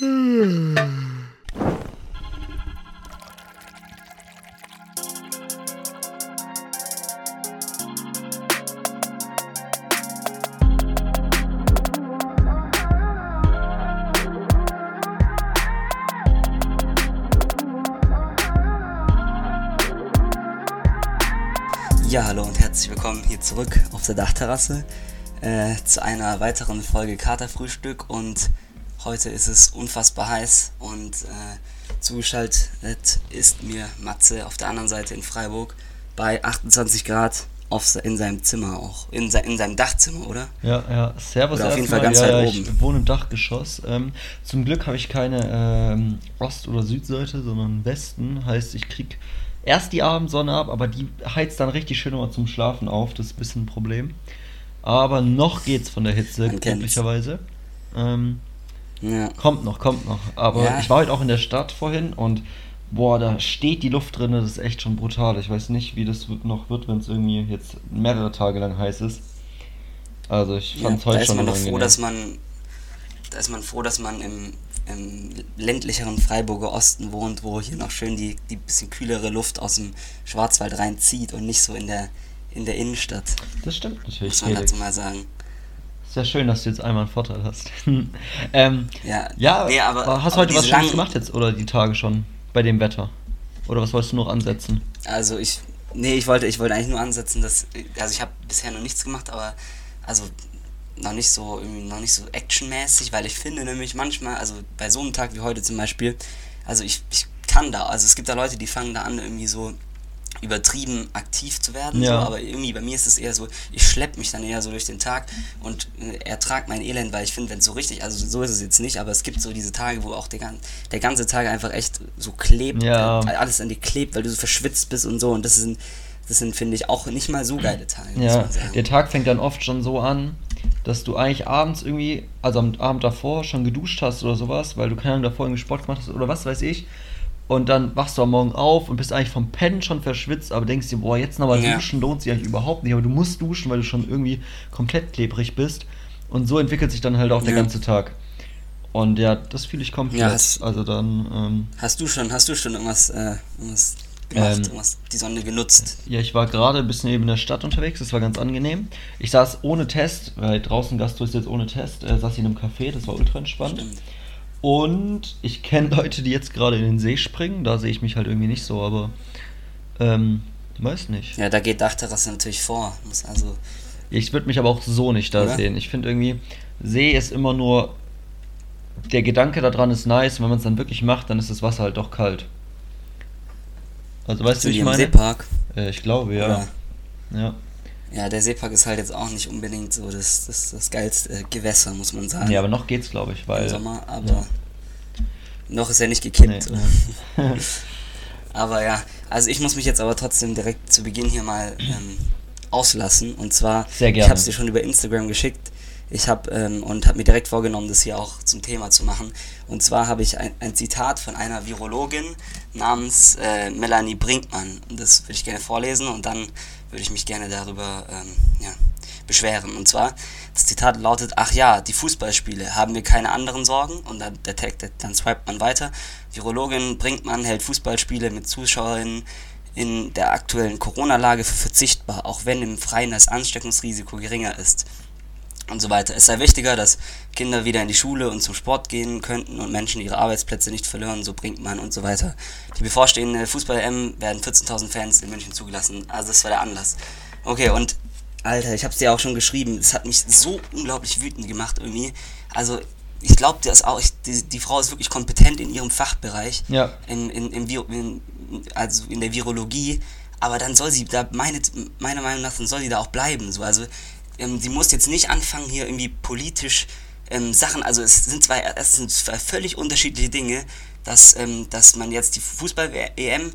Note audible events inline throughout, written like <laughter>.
Ja, hallo und herzlich willkommen hier zurück auf der Dachterrasse äh, zu einer weiteren Folge Katerfrühstück und heute ist es unfassbar heiß und äh, zugeschaltet ist mir Matze auf der anderen Seite in Freiburg bei 28 Grad auf, in seinem Zimmer auch, in, se, in seinem Dachzimmer, oder? Ja, ja, Servus Oder auf jeden Fall ganz ja, weit ja, oben. Ich wohne im Dachgeschoss. Ähm, zum Glück habe ich keine ähm, Ost- oder Südseite, sondern Westen. Heißt, ich krieg erst die Abendsonne ab, aber die heizt dann richtig schön immer zum Schlafen auf. Das ist ein bisschen ein Problem. Aber noch geht's von der Hitze, glücklicherweise. Ähm, Ja. kommt noch, kommt noch. Aber Ja. ich war heute auch in der Stadt vorhin und boah, da steht die Luft drin, das ist echt schon brutal. Ich weiß nicht, wie das noch wird, wenn es irgendwie jetzt mehrere Tage lang heiß ist. Also ich Ja, fand es da heute ist schon man doch froh, dass man, da ist man froh, dass man im, im ländlicheren Freiburger Osten wohnt, wo hier noch schön die, die bisschen kühlere Luft aus dem Schwarzwald reinzieht und nicht so in der, in der Innenstadt, Das stimmt natürlich, muss man dazu mal sagen. Ist ja schön, dass du jetzt einmal einen Vorteil hast. <laughs> ähm, Ja, ja, nee, aber, hast du heute was Schönes gemacht jetzt oder die Tage schon bei dem Wetter? Oder was wolltest du noch ansetzen? Also ich, nee, ich wollte, ich wollte eigentlich nur ansetzen, dass, also ich habe bisher noch nichts gemacht, aber also noch nicht so, noch nicht so actionmäßig, weil ich finde nämlich manchmal, also bei so einem Tag wie heute zum Beispiel, also ich, ich kann da, also es gibt da Leute, die fangen da an irgendwie so übertrieben aktiv zu werden, Ja. so, aber irgendwie bei mir ist es eher so, ich schleppe mich dann eher so durch den Tag und äh, ertrag mein Elend, weil ich finde, wenn es so richtig, also so ist es jetzt nicht, aber es gibt so diese Tage, wo auch der, der ganze Tag einfach echt so klebt, Ja. äh, alles an dir klebt, weil du so verschwitzt bist und so und das sind, das sind, finde ich, auch nicht mal so geile Tage, Ja, der Tag fängt dann oft schon so an, dass du eigentlich abends irgendwie, also am Abend davor schon geduscht hast oder sowas, weil du keine Ahnung davor irgendwie Sport gemacht hast oder was weiß ich. Und dann wachst du am Morgen auf und bist eigentlich vom Pennen schon verschwitzt, aber denkst dir, boah, jetzt nochmal Ja. duschen lohnt sich eigentlich überhaupt nicht. Aber du musst duschen, weil du schon irgendwie komplett klebrig bist. Und so entwickelt sich dann halt auch der Ja. ganze Tag. Und ja, das fühle ich komplett. Ja, hast- also dann, ähm, Hast du schon, hast du schon irgendwas, äh, irgendwas gemacht, Ähm, irgendwas, die Sonne genutzt? Ja, ich war gerade ein bisschen eben in der Stadt unterwegs, das war ganz angenehm. Ich saß ohne Test, weil draußen Gastro ist jetzt ohne Test, äh, saß ich in einem Café, das war ultra entspannt. Stimmt. Und ich kenne Leute, die jetzt gerade in den See springen, da sehe ich mich halt irgendwie nicht so, aber ähm, weiß nicht. Ja, da geht Dachterrasse natürlich vor. Muss also, Ich würde mich aber auch so nicht da Oder? sehen. Ich finde irgendwie, See ist immer nur, der Gedanke daran ist nice, und wenn man es dann wirklich macht, dann ist das Wasser halt doch kalt. Also weißt du, wie ich im meine? Seepark. Äh, ich glaube, ja. Oder? Ja. Ja, der Seepark ist halt jetzt auch nicht unbedingt so das, das, das geilste Gewässer, muss man sagen. Ja, aber noch geht's, glaube ich, weil. Im Sommer, aber ja. noch ist er nicht gekippt. Nee, <laughs> Aber ja, also ich muss mich jetzt aber trotzdem direkt zu Beginn hier mal ähm, auslassen. Und zwar, Sehr ich gerne. habe es dir schon über Instagram geschickt. Ich habe ähm, und habe mir direkt vorgenommen, das hier auch zum Thema zu machen. Und zwar habe ich ein, ein Zitat von einer Virologin namens äh, Melanie Brinkmann. Und das würde ich gerne vorlesen und dann würde ich mich gerne darüber ähm, ja, beschweren. Und zwar, das Zitat lautet, ach ja, die Fußballspiele, haben wir keine anderen Sorgen? Und dann, der Tag, dann swipet man weiter. Virologin Brinkmann hält Fußballspiele mit Zuschauerinnen in der aktuellen Corona-Lage für verzichtbar, auch wenn im Freien das Ansteckungsrisiko geringer ist. Und so weiter. Es sei wichtiger, dass Kinder wieder in die Schule und zum Sport gehen könnten und Menschen ihre Arbeitsplätze nicht verlieren, so bringt man und so weiter. Die bevorstehende Fußball-M werden 14.000 Fans in München zugelassen. Also das war der Anlass. Okay, und Alter, ich hab's dir auch schon geschrieben, es hat mich so unglaublich wütend gemacht irgendwie. Also ich glaube, auch, ich, die, die Frau ist wirklich kompetent in ihrem Fachbereich, Ja. in, in, in, in, also in der Virologie, aber dann soll sie da, meine, meiner Meinung nach, dann soll sie da auch bleiben. So. Also ähm, sie muss jetzt nicht anfangen, hier irgendwie politisch ähm, Sachen, also es sind zwei, es sind zwei völlig unterschiedliche Dinge, dass, ähm, dass man jetzt die Fußball-EM,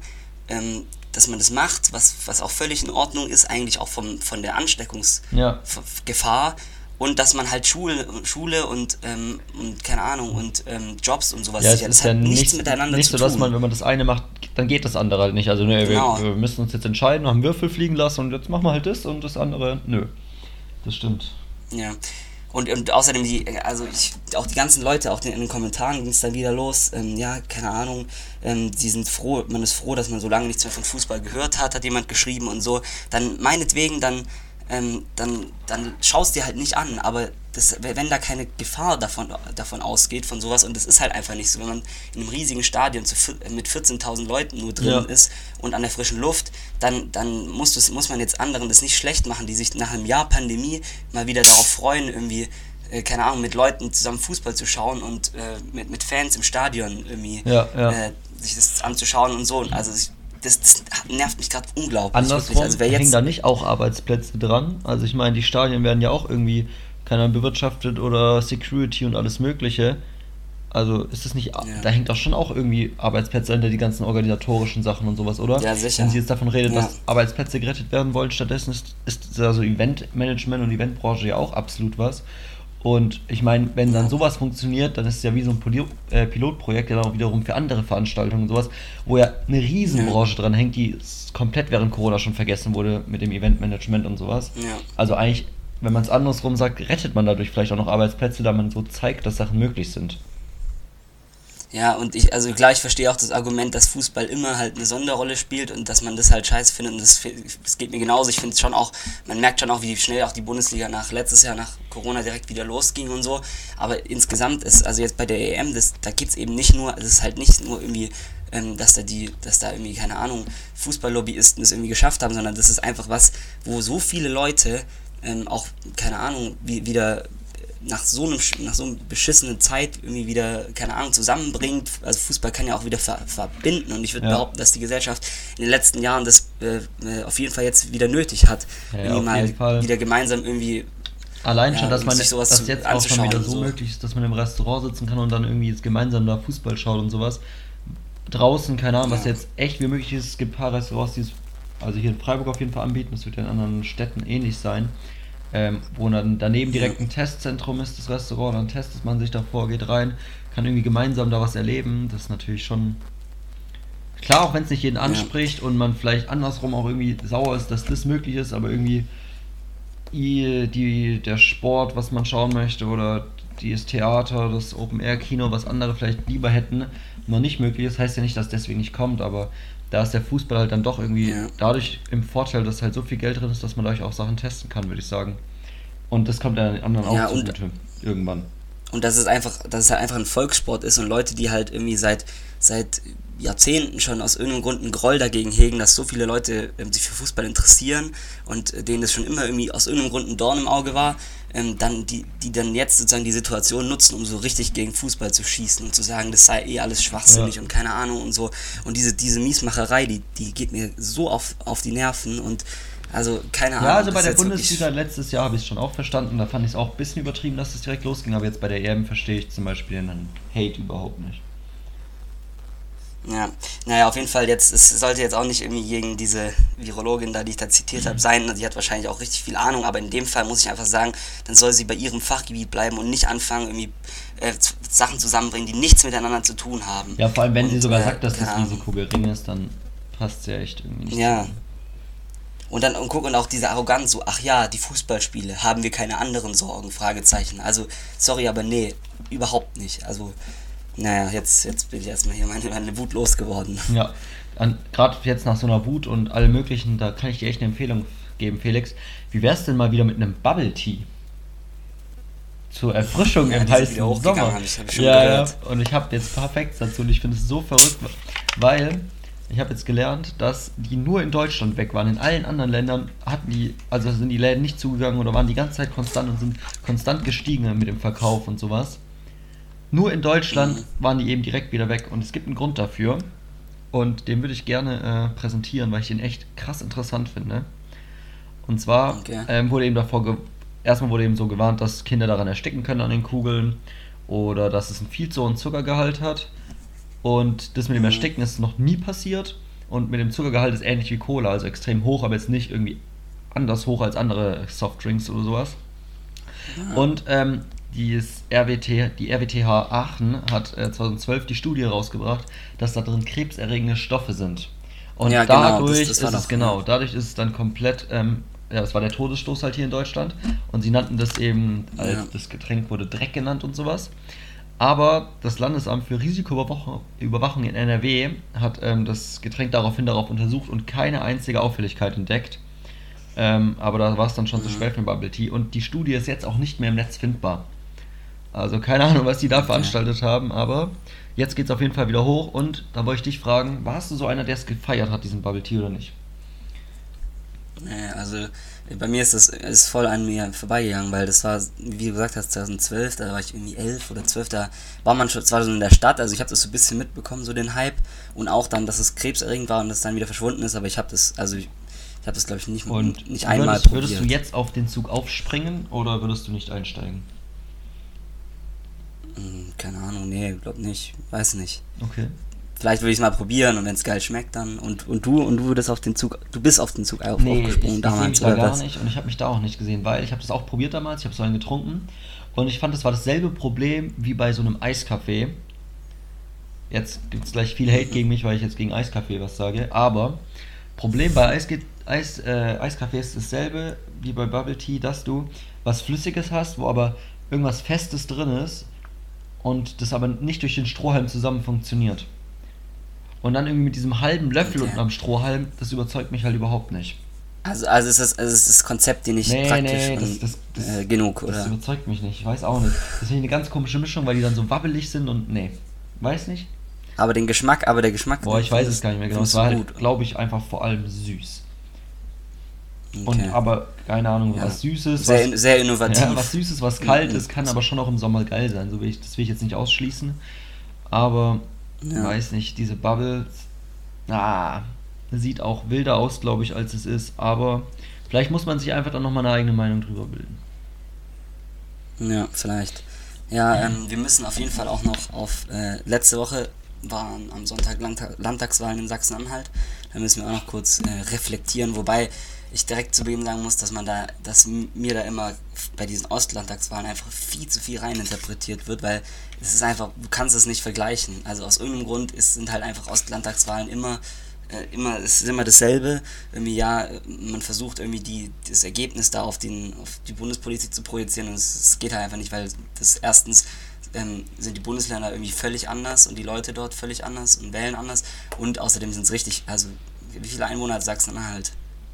ähm, dass man das macht, was, was auch völlig in Ordnung ist, eigentlich auch vom, von der Ansteckungsgefahr. Ja. Und dass man halt Schule, Schule und, ähm, und keine Ahnung und ähm, Jobs und sowas Ja, sichert. Das ja hat nichts nicht, miteinander nicht zu so, dass tun. man, wenn man das eine macht, dann geht das andere halt nicht. Also, ne, Genau. wir, wir müssen uns jetzt entscheiden, haben Würfel fliegen lassen und jetzt machen wir halt das und das andere, nö. Das stimmt. Ja. Und, und außerdem, die, also ich, auch die ganzen Leute, auch in den Kommentaren ging es dann wieder los, ähm, ja, keine Ahnung, ähm, sie sind froh, man ist froh, dass man so lange nichts mehr von Fußball gehört hat, hat jemand geschrieben und so. Dann meinetwegen, dann, ähm, dann, dann schaust dir halt nicht an, aber das, wenn da keine Gefahr davon, davon ausgeht, von sowas, und das ist halt einfach nicht so, wenn man in einem riesigen Stadion zu, mit 14.000 Leuten nur drin ja. ist und an der frischen Luft, dann, dann muss, muss man jetzt anderen das nicht schlecht machen, die sich nach einem Jahr Pandemie mal wieder darauf freuen, irgendwie, äh, keine Ahnung, mit Leuten zusammen Fußball zu schauen und äh, mit, mit Fans im Stadion irgendwie ja, ja. Äh, sich das anzuschauen und so. Also ich, das, das, nervt mich gerade unglaublich. Andersrum also, hängen da nicht auch Arbeitsplätze dran. Also ich meine, die Stadien werden ja auch irgendwie keine Ahnung, bewirtschaftet oder Security und alles Mögliche. Also ist es nicht, ja. da hängt doch schon auch irgendwie Arbeitsplätze hinter die ganzen organisatorischen Sachen und sowas, oder? Ja, sicher. Wenn sie jetzt davon redet, ja. dass Arbeitsplätze gerettet werden wollen, stattdessen ist, ist also Eventmanagement und Eventbranche ja auch absolut was. Und ich meine, wenn dann sowas funktioniert, dann ist es ja wie so ein Poli äh, Pilotprojekt, ja dann auch wiederum für andere Veranstaltungen und sowas, wo ja eine Riesenbranche ja. dran hängt, die komplett während Corona schon vergessen wurde mit dem Eventmanagement und sowas. Ja. Also eigentlich wenn man es andersrum sagt, rettet man dadurch vielleicht auch noch Arbeitsplätze, da man so zeigt, dass Sachen möglich sind. Ja, und ich, also klar, ich verstehe auch das Argument, dass Fußball immer halt eine Sonderrolle spielt und dass man das halt scheiße findet und das, das geht mir genauso. Ich finde es schon auch, man merkt schon auch, wie schnell auch die Bundesliga nach letztes Jahr nach Corona direkt wieder losging und so. Aber insgesamt ist, also jetzt bei der EM, das, da geht es eben nicht nur, es ist halt nicht nur irgendwie ähm, dass da die, dass da irgendwie, keine Ahnung, Fußballlobbyisten es irgendwie geschafft haben, sondern das ist einfach was, wo so viele Leute ähm, auch, keine Ahnung, wie, wieder nach so einem nach so einer beschissenen Zeit irgendwie wieder, keine Ahnung, zusammenbringt. Also Fußball kann ja auch wieder ver verbinden und ich würde ja. behaupten, dass die Gesellschaft in den letzten Jahren das äh, äh auf jeden Fall jetzt wieder nötig hat. Ja, irgendwie mal Fall. wieder gemeinsam irgendwie Allein schon, dass man sowas dass jetzt auch schon wieder so, so möglich ist, dass man im Restaurant sitzen kann und dann irgendwie jetzt gemeinsam da Fußball schaut und sowas. Draußen, keine Ahnung, ja. was jetzt echt wie möglich ist. Es gibt ein paar Restaurants, die es also hier in Freiburg auf jeden Fall anbieten, das wird ja in anderen Städten ähnlich sein, ähm, wo dann daneben direkt ein Testzentrum ist, das Restaurant, dann testet man sich davor, geht rein, kann irgendwie gemeinsam da was erleben, das ist natürlich schon klar, auch wenn es nicht jeden anspricht ja. und man vielleicht andersrum auch irgendwie sauer ist, dass das möglich ist, aber irgendwie die, der Sport, was man schauen möchte oder das Theater, das Open-Air-Kino, was andere vielleicht lieber hätten, noch nicht möglich ist, heißt ja nicht, dass deswegen nicht kommt, aber da ist der Fußball halt dann doch irgendwie ja. dadurch im Vorteil, dass halt so viel Geld drin ist, dass man dadurch auch Sachen testen kann, würde ich sagen. Und das kommt dann den anderen auch ja, zugute, irgendwann. Und dass es einfach, dass es halt einfach ein Volkssport ist und Leute, die halt irgendwie seit, seit Jahrzehnten schon aus irgendeinem Grund einen Groll dagegen hegen, dass so viele Leute ähm, sich für Fußball interessieren und äh, denen das schon immer irgendwie aus irgendeinem Grund ein Dorn im Auge war, ähm, dann die, die dann jetzt sozusagen die Situation nutzen, um so richtig gegen Fußball zu schießen und zu sagen, das sei eh alles schwachsinnig ja. und keine Ahnung und so. Und diese, diese Miesmacherei, die, die geht mir so auf, auf die Nerven und also keine Ahnung. Ja, also bei der Bundesliga letztes Jahr habe ich es schon auch verstanden, da fand ich es auch ein bisschen übertrieben, dass es direkt losging, aber jetzt bei der EM verstehe ich zum Beispiel den Hate überhaupt nicht. Ja, naja, auf jeden Fall jetzt, es sollte jetzt auch nicht irgendwie gegen diese Virologin da, die ich da zitiert habe, sein. Sie hat wahrscheinlich auch richtig viel Ahnung, aber in dem Fall muss ich einfach sagen, dann soll sie bei ihrem Fachgebiet bleiben und nicht anfangen, irgendwie äh, Sachen zusammenbringen, die nichts miteinander zu tun haben. Ja, vor allem, wenn und, sie sogar äh, sagt, dass das Risiko gering ist, dann passt es ja echt irgendwie nicht. Ja. Und dann und guck und auch diese Arroganz so, ach ja, die Fußballspiele, haben wir keine anderen Sorgen? Fragezeichen. Also, sorry, aber nee, überhaupt nicht. Also, naja, jetzt, jetzt bin ich erstmal hier meine, meine Wut losgeworden. Ja, gerade jetzt nach so einer Wut und allem möglichen, da kann ich dir echt eine Empfehlung geben, Felix. Wie wär's denn mal wieder mit einem Bubble Tea? Zur Erfrischung ja, im heißen Sommer. Ich, ich ja, ja, und ich habe jetzt perfekt dazu und ich finde es so verrückt, weil ich habe jetzt gelernt, dass die nur in Deutschland weg waren. In allen anderen Ländern hatten die, also sind die Läden nicht zugegangen oder waren die ganze Zeit konstant und sind konstant gestiegen mit dem Verkauf und sowas. Nur in Deutschland mhm. waren die eben direkt wieder weg und es gibt einen Grund dafür. Und den würde ich gerne äh, präsentieren, weil ich den echt krass interessant finde. Und zwar okay. ähm, wurde eben davor, erstmal wurde eben so gewarnt, dass Kinder daran ersticken können an den Kugeln oder dass es einen viel zu hohen Zuckergehalt hat. Und das mit dem mhm. Ersticken ist noch nie passiert. Und mit dem Zuckergehalt ist ähnlich wie Cola, also extrem hoch, aber jetzt nicht irgendwie anders hoch als andere Softdrinks oder sowas. Ja. Und ähm, dieses RWT, die RWTH Aachen hat äh, 2012 die Studie rausgebracht, dass da drin krebserregende Stoffe sind. Und ja, dadurch genau, das, das ist es genau, dadurch ist es dann komplett ähm, ja, das war der Todesstoß halt hier in Deutschland. Und sie nannten das eben, als Ja. das Getränk wurde Dreck genannt und sowas. Aber das Landesamt für Risikoüberwachung Überwachung in NRW hat ähm, das Getränk daraufhin darauf untersucht und keine einzige Auffälligkeit entdeckt. Ähm, aber da war es dann schon zu Mhm. spät für Bubble Tea. Und die Studie ist jetzt auch nicht mehr im Netz findbar. Also keine Ahnung, was die da veranstaltet haben, aber jetzt geht es auf jeden Fall wieder hoch. Und da wollte ich dich fragen, warst du so einer, der es gefeiert hat, diesen Bubble Tea oder nicht? Nee, also äh, bei mir ist das ist voll an mir vorbeigegangen, weil das war, wie du gesagt hast, 2012, da war ich irgendwie 11 oder 12, da war man schon zwar so in der Stadt, also ich habe das so ein bisschen mitbekommen, so den Hype und auch dann, dass es krebserregend war und das dann wieder verschwunden ist, aber ich habe das, also ich, ich habe das glaube ich nicht, Und nicht einmal würdest, probiert. würdest du jetzt auf den Zug aufspringen oder würdest du nicht einsteigen? Hm, Keine Ahnung, nee, glaub nicht, weiß nicht. Okay. Vielleicht würde ich es mal probieren und wenn es geil schmeckt dann und, und du und du würdest auf den Zug, du bist auf den Zug auf, Nee, ich, aufgesprungen ich damals da oder gar was? nicht und ich habe mich da auch nicht gesehen, weil ich habe das auch probiert damals, ich habe so einen getrunken und ich fand, das war dasselbe Problem wie bei so einem Eiskaffee. Jetzt gibt es gleich viel Hate gegen mich, weil ich jetzt gegen Eiskaffee was sage, aber Problem bei Eis, Eis, äh, Eiskaffee ist dasselbe wie bei Bubble Tea, dass du was Flüssiges hast, wo aber irgendwas Festes drin ist und das aber nicht durch den Strohhalm zusammen funktioniert. Und dann irgendwie mit diesem halben Löffel Okay. unten am Strohhalm, das überzeugt mich halt überhaupt nicht. Also, also ist das, also ist das Konzept dir nicht Nee, praktisch nee, das- das- das- äh, genug, Das oder? überzeugt mich nicht, ich weiß auch nicht. Das ich eine ganz komische Mischung, weil die dann so wabbelig sind und nee. Weiß nicht? Aber den Geschmack, aber der Geschmack. Boah, ich weiß es gar nicht mehr genau. Es war halt, glaube ich, einfach vor allem süß. Okay. Und aber, keine Ahnung, Ja. was Süßes, sehr, was, sehr innovativ. ja, was Süßes, was kalt Mhm. kann aber schon auch im Sommer geil sein. So will ich, das will ich jetzt nicht ausschließen. Aber, Ja. weiß nicht, diese Bubbles, ah, sieht auch wilder aus, glaube ich, als es ist. Aber vielleicht muss man sich einfach dann nochmal eine eigene Meinung drüber bilden. Ja, vielleicht. Ja, ähm, wir müssen auf jeden Fall auch noch auf. Äh, letzte Woche waren am Sonntag Landtag, Landtagswahlen in Sachsen-Anhalt. Da müssen wir auch noch kurz äh, reflektieren. Wobei ich direkt zu Beginn sagen muss, dass man da, dass mir da immer bei diesen Ostlandtagswahlen einfach viel zu viel reininterpretiert wird, weil es ist einfach, du kannst es nicht vergleichen. Also aus irgendeinem Grund ist, sind halt einfach Ostlandtagswahlen immer äh, immer, es ist immer dasselbe. Irgendwie, ja, man versucht irgendwie die, das Ergebnis da auf, den, auf die Bundespolitik zu projizieren und es, es geht halt einfach nicht, weil das erstens ähm, sind die Bundesländer irgendwie völlig anders und die Leute dort völlig anders und wählen anders und außerdem sind es richtig, also wie viele Einwohner hat Sachsen-Anhalt?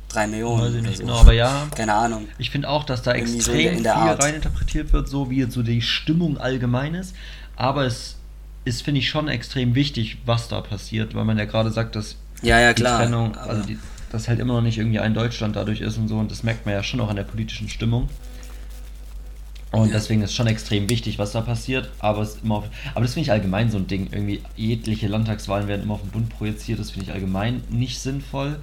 Drei Millionen Weiß ich nicht so. genau, aber ja. Keine Ahnung. Ich finde auch, dass da Irgendwie so extrem in der- in der viel Art. reininterpretiert wird, so wie jetzt so die Stimmung allgemein ist. Aber es ist, finde ich, schon extrem wichtig, was da passiert, weil man ja gerade sagt, dass Ja, ja, die klar. Trennung, also die, dass halt immer noch nicht irgendwie ein Deutschland dadurch ist und so, und das merkt man ja schon auch an der politischen Stimmung. Und Ja. deswegen ist schon extrem wichtig, was da passiert, aber es immer auf, aber das finde ich allgemein so ein Ding. Irgendwie jegliche Landtagswahlen werden immer auf den Bund projiziert, das finde ich allgemein nicht sinnvoll.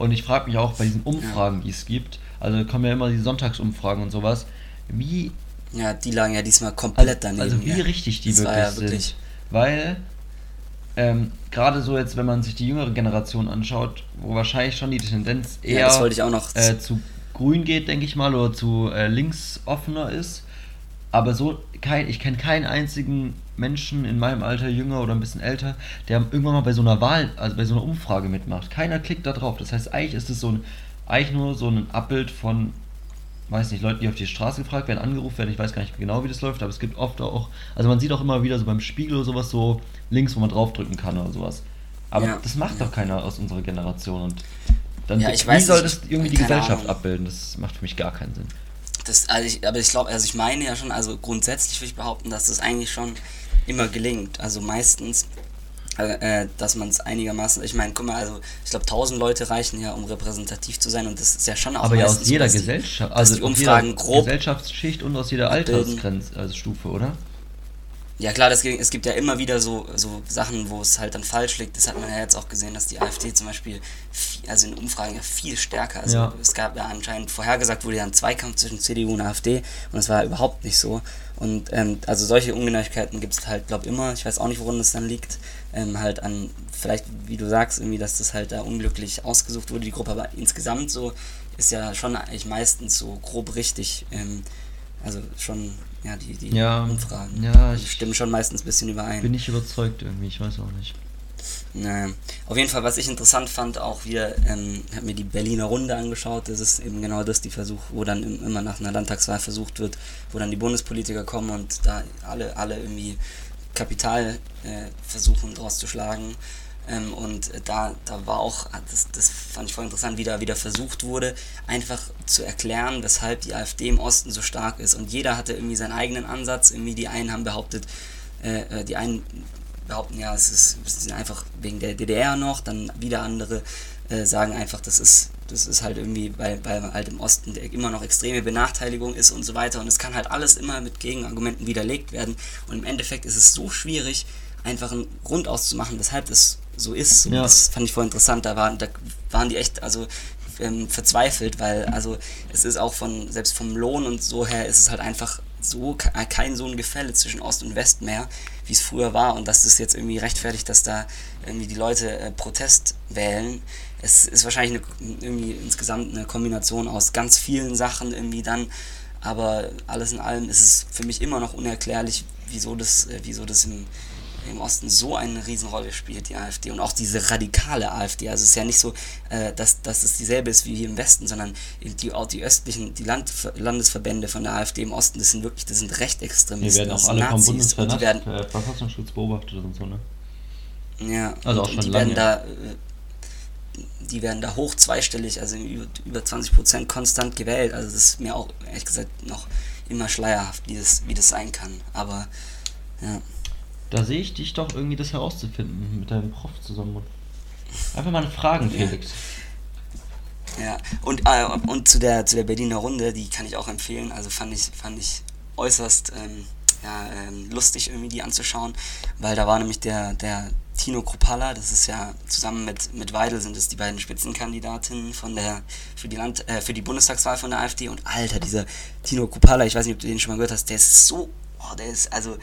Und ich frage mich auch bei diesen Umfragen, die es gibt, also kommen ja immer die Sonntagsumfragen und sowas, wie ja, die lagen ja diesmal komplett daneben. also wie ja. richtig die Das wirklich, ja wirklich sind. Weil ähm, gerade so jetzt, wenn man sich die jüngere Generation anschaut, wo wahrscheinlich schon die Tendenz eher Ja, äh, zu grün geht, denke ich mal, oder zu äh, links offener ist. Aber so, kein, ich kenne keinen einzigen Menschen in meinem Alter, jünger oder ein bisschen älter, der irgendwann mal bei so einer Wahl, also bei so einer Umfrage mitmacht. Keiner klickt da drauf. Das heißt, eigentlich ist es so ein, eigentlich nur so ein Abbild von, weiß nicht, Leuten, die auf die Straße gefragt werden, angerufen werden. Ich weiß gar nicht genau, wie das läuft, aber es gibt oft auch, also man sieht auch immer wieder so beim Spiegel oder sowas so links, wo man draufdrücken kann oder sowas. Aber Ja, das macht ja. doch keiner aus unserer Generation und dann, Ja, ich wie weiß soll das irgendwie die Gesellschaft Ahnung. abbilden? Das macht für mich gar keinen Sinn. Das, also ich, aber ich glaube, also ich meine ja schon, also grundsätzlich würde ich behaupten, dass das eigentlich schon immer gelingt. Also meistens, äh, äh, dass man es einigermaßen, ich meine, guck mal, also ich glaube, 1000 Leute reichen ja, um repräsentativ zu sein und das ist ja schon auch Aber ja aus jeder Gesellschaft, also die aus Umfragen jeder grob Gesellschaftsschicht und aus jeder. Altersgrenze, also Stufe, oder? Ja klar, das, es gibt ja immer wieder so, so Sachen, wo es halt dann falsch liegt. Das hat man ja jetzt auch gesehen, dass die AfD zum Beispiel, viel, also in Umfragen ja viel stärker, also Ja. es gab ja anscheinend, vorhergesagt wurde ja ein Zweikampf zwischen CDU und AfD und das war überhaupt nicht so. Und ähm, also solche Ungenauigkeiten gibt es halt, glaube immer, ich weiß auch nicht, woran das dann liegt, ähm, halt an, vielleicht, wie du sagst, irgendwie, dass das halt da unglücklich ausgesucht wurde, die Gruppe, aber insgesamt so ist ja schon eigentlich meistens so grob richtig, ähm, also schon, ja, die, die Ja, Umfragen ja, die ich- stimmen schon meistens ein bisschen überein. Bin ich überzeugt irgendwie, ich weiß auch nicht. Naja. Auf jeden Fall, was ich interessant fand, auch wieder, ähm, habe mir die Berliner Runde angeschaut. Das ist eben genau das, die Versuch, wo dann immer nach einer Landtagswahl versucht wird, wo dann die Bundespolitiker kommen und da alle, alle irgendwie Kapital äh, versuchen draus zu schlagen. Ähm, und da, da war auch, das, das fand ich voll interessant, wie da wieder versucht wurde, einfach zu erklären, weshalb die AfD im Osten so stark ist. Und jeder hatte irgendwie seinen eigenen Ansatz. Irgendwie die einen haben behauptet, äh, äh die einen behaupten, ja, es ist, es ist einfach wegen der DDR noch, dann wieder andere äh, sagen einfach, das ist, das ist halt irgendwie, weil, weil halt im Osten immer noch extreme Benachteiligung ist und so weiter und es kann halt alles immer mit Gegenargumenten widerlegt werden und im Endeffekt ist es so schwierig, einfach einen Grund auszumachen, weshalb das so ist. Ja. Das fand ich voll interessant, da waren, da waren die echt, also ähm, verzweifelt, weil also es ist auch von, selbst vom Lohn und so her ist es halt einfach so kein so ein Gefälle zwischen Ost und West mehr, wie es früher war und dass das jetzt irgendwie rechtfertigt, dass da irgendwie die Leute äh, Protest wählen. Es ist wahrscheinlich eine, irgendwie insgesamt eine Kombination aus ganz vielen Sachen irgendwie dann, aber alles in allem ist es für mich immer noch unerklärlich, wieso das, äh, wieso das im, im Osten so eine Riesenrolle spielt, die AfD. Und auch diese radikale AfD. Also es ist ja nicht so, äh, dass, dass es dieselbe ist wie hier im Westen, sondern die, auch die östlichen, die Land, Landesverbände von der AfD im Osten, das sind wirklich, das sind Rechtsextremisten. Die werden auch alle Nazis, vom Bundesverfassungsschutz äh, beobachtet und so, ne? Ja, also auch schon die lange. werden da äh, die werden da hoch zweistellig, also über, über 20% konstant gewählt. Also das ist mir auch ehrlich gesagt noch immer schleierhaft, wie das, wie das sein kann. Aber ja. Da sehe ich dich doch irgendwie das herauszufinden mit deinem Prof zusammen. Einfach mal Fragen, Felix. Ja, ja. und, äh, und zu, der, zu der Berliner Runde, die kann ich auch empfehlen. Also fand ich, fand ich äußerst ähm, ja, ähm, lustig irgendwie die anzuschauen, weil da war nämlich der, der Tino Kropala, das ist ja zusammen mit, mit Weidel sind es die beiden Spitzenkandidatinnen von der, für die Land, äh, für die Bundestagswahl von der AfD und Alter, dieser Tino Kropala, ich weiß nicht, ob du den schon mal gehört hast, der ist so, oh, der ist, also,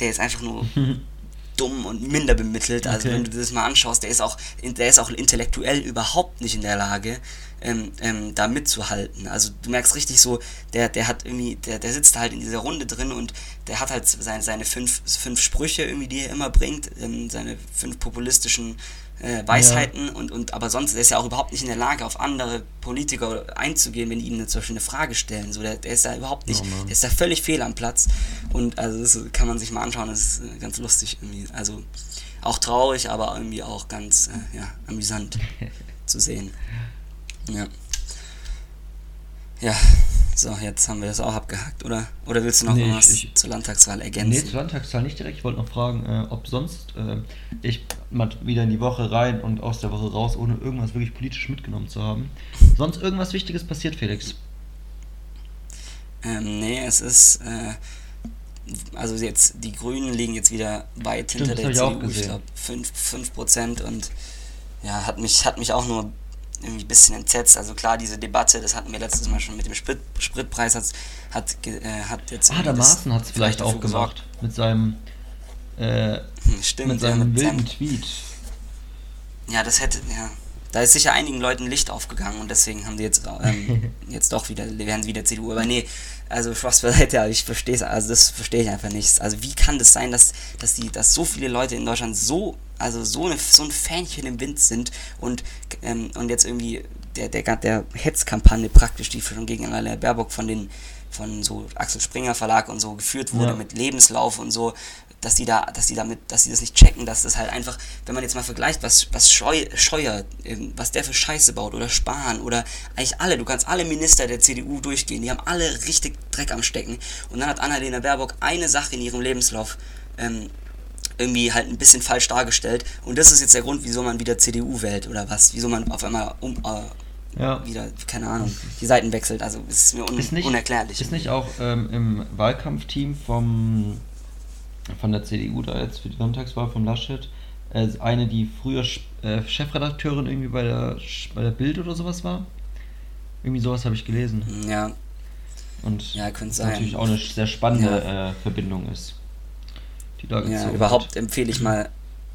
der ist einfach nur <laughs> dumm und minder bemittelt. Also okay. wenn du das mal anschaust, der ist auch, der ist auch intellektuell überhaupt nicht in der Lage, ähm, ähm, da mitzuhalten. Also du merkst richtig so, der, der hat irgendwie, der, der sitzt halt in dieser Runde drin und der hat halt seine, seine fünf, fünf Sprüche irgendwie, die er immer bringt, ähm, seine fünf populistischen äh, Weisheiten ja. und, und aber sonst der ist ja auch überhaupt nicht in der Lage, auf andere Politiker einzugehen, wenn die ihm zum Beispiel eine Frage stellen. So, der, der ist da überhaupt nicht, oh der ist da völlig fehl am Platz. Und also das kann man sich mal anschauen, das ist äh, ganz lustig irgendwie. Also auch traurig, aber irgendwie auch ganz äh, ja, amüsant <laughs> zu sehen. Ja. Ja, so, jetzt haben wir das auch abgehakt, oder? Oder willst du noch nee, irgendwas ich, zur Landtagswahl ergänzen? Nee, zur Landtagswahl nicht direkt. Ich wollte noch fragen, äh, ob sonst äh, ich mal wieder in die Woche rein und aus der Woche raus, ohne irgendwas wirklich politisch mitgenommen zu haben. Sonst irgendwas Wichtiges passiert, Felix? Ähm, nee, es ist. Äh, also jetzt, die Grünen liegen jetzt wieder weit Stimmt, hinter der CDU, ich, ich glaube 5%, 5% und ja, hat mich, hat mich auch nur irgendwie ein bisschen entsetzt. Also klar, diese Debatte, das hatten wir letztes Mal schon mit dem Sprit, Spritpreis, hat, hat, äh, hat jetzt... Ah, der Maaßen hat es vielleicht auch gemacht, mit seinem, äh, Stimmt, mit seinem ja, mit wilden seinem, Tweet. Ja, das hätte, ja, da ist sicher einigen Leuten Licht aufgegangen und deswegen haben die jetzt, ähm, <laughs> jetzt doch wieder, werden sie wieder CDU. Aber nee, also Spaß beiseite, ich verstehe es, also das verstehe ich einfach nicht. Also wie kann das sein, dass, dass, die, dass so viele Leute in Deutschland so, also so, eine, so ein Fähnchen im Wind sind und, ähm, und jetzt irgendwie der, der, der Hetzkampagne praktisch, die schon gegen Annalena Baerbock von den von so Axel Springer Verlag und so geführt wurde ja. mit Lebenslauf und so, dass die da, dass die damit, dass die das nicht checken, dass das halt einfach, wenn man jetzt mal vergleicht, was, was Scheu, Scheuer, ähm, was der für Scheiße baut oder Spahn oder eigentlich alle, du kannst alle Minister der CDU durchgehen, die haben alle richtig Dreck am Stecken und dann hat Annalena Baerbock eine Sache in ihrem Lebenslauf ähm, irgendwie halt ein bisschen falsch dargestellt und das ist jetzt der Grund, wieso man wieder CDU wählt oder was, wieso man auf einmal um, äh, ja. wieder, keine Ahnung, die Seiten wechselt. Also es ist mir un ist nicht, unerklärlich. Ist nicht auch ähm, im Wahlkampfteam vom von der CDU da jetzt für die Landtagswahl von Laschet. Äh, eine, die früher äh, Chefredakteurin irgendwie bei der, bei der Bild oder sowas war. Irgendwie sowas habe ich gelesen. Ja. Und ja, könnte sein. natürlich auch eine sehr spannende ja. äh, Verbindung ist. Die da ja, überhaupt empfehle ich mal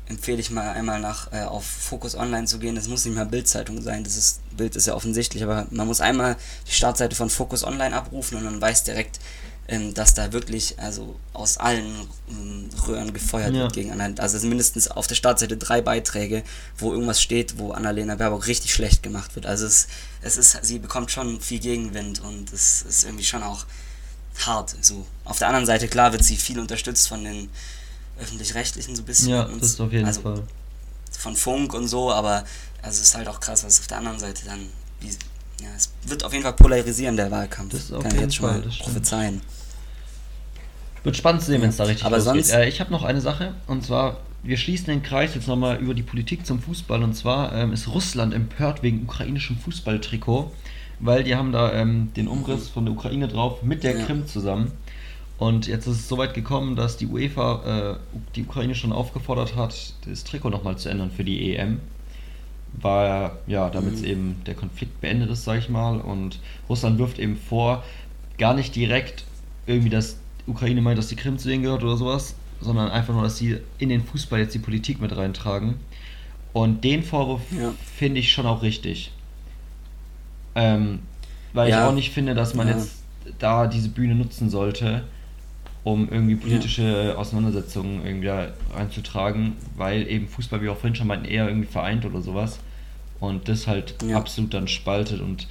empfehle ich mal einmal nach äh, auf Focus Online zu gehen. Das muss nicht mal Bildzeitung sein. Das ist Bild ist ja offensichtlich, aber man muss einmal die Startseite von Focus Online abrufen und man weiß direkt, ähm, dass da wirklich also aus allen ähm, Röhren gefeuert Ja. wird gegen Annalena. Also es sind mindestens auf der Startseite drei Beiträge, wo irgendwas steht, wo Annalena Baerbock richtig schlecht gemacht wird. Also es, es ist, sie bekommt schon viel Gegenwind und es ist irgendwie schon auch hart. So. Auf der anderen Seite, klar, wird sie viel unterstützt von den öffentlich-rechtlichen so ein bisschen. Ja, das ist auf jeden also Fall. von Funk und so, aber also es ist halt auch krass, was auf der anderen Seite dann, wie, ja, es wird auf jeden Fall polarisieren, der Wahlkampf. Das ist auf Kann ich jeden jetzt schon Fall, mal prophezeien. Wird spannend zu sehen, wenn es da richtig aber losgeht. sonst- Äh, ich habe noch eine Sache, und zwar, wir schließen den Kreis jetzt nochmal über die Politik zum Fußball. Und zwar ähm, ist Russland empört wegen ukrainischem Fußballtrikot, weil die haben da ähm, den Umriss von der Ukraine drauf mit der Ja. Krim zusammen. Und jetzt ist es so weit gekommen, dass die UEFA äh, die Ukraine schon aufgefordert hat, das Trikot nochmal zu ändern für die EM. War ja, damit Mhm. eben der Konflikt beendet ist, sag ich mal. Und Russland wirft eben vor, gar nicht direkt irgendwie, dass Ukraine meint, dass die Krim zu denen gehört oder sowas, sondern einfach nur, dass sie in den Fußball jetzt die Politik mit reintragen. Und den Vorwurf Ja. finde ich schon auch richtig. Ähm, weil Ja. ich auch nicht finde, dass man Ja. jetzt da diese Bühne nutzen sollte, um irgendwie politische Auseinandersetzungen irgendwie da reinzutragen, weil eben Fußball, wie wir auch vorhin schon meinten, eher irgendwie vereint oder sowas. Und das halt Ja. absolut dann spaltet. Und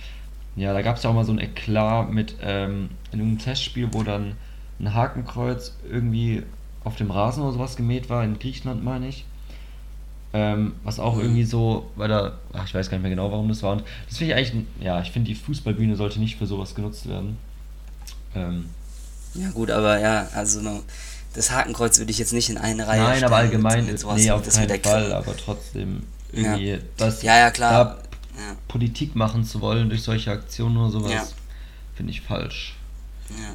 ja, da gab es ja auch mal so ein Eklat mit ähm, in einem Testspiel, wo dann ein Hakenkreuz irgendwie auf dem Rasen oder sowas gemäht war, in Griechenland meine ich. Ähm, was auch Mhm. irgendwie so, weil da, ach, ich weiß gar nicht mehr genau, warum das war. Und das finde ich eigentlich, ja, ich finde die Fußballbühne sollte nicht für sowas genutzt werden. Ähm, Ja gut, aber ja, also das Hakenkreuz würde ich jetzt nicht in eine Reihe nein, aber stellen allgemein, mit, mit sowas nee, auf das keinen der Fall, aber trotzdem irgendwie, das Ja, ja, klar. Ja, Politik machen zu wollen durch solche Aktionen oder sowas, Ja. finde ich falsch. ja.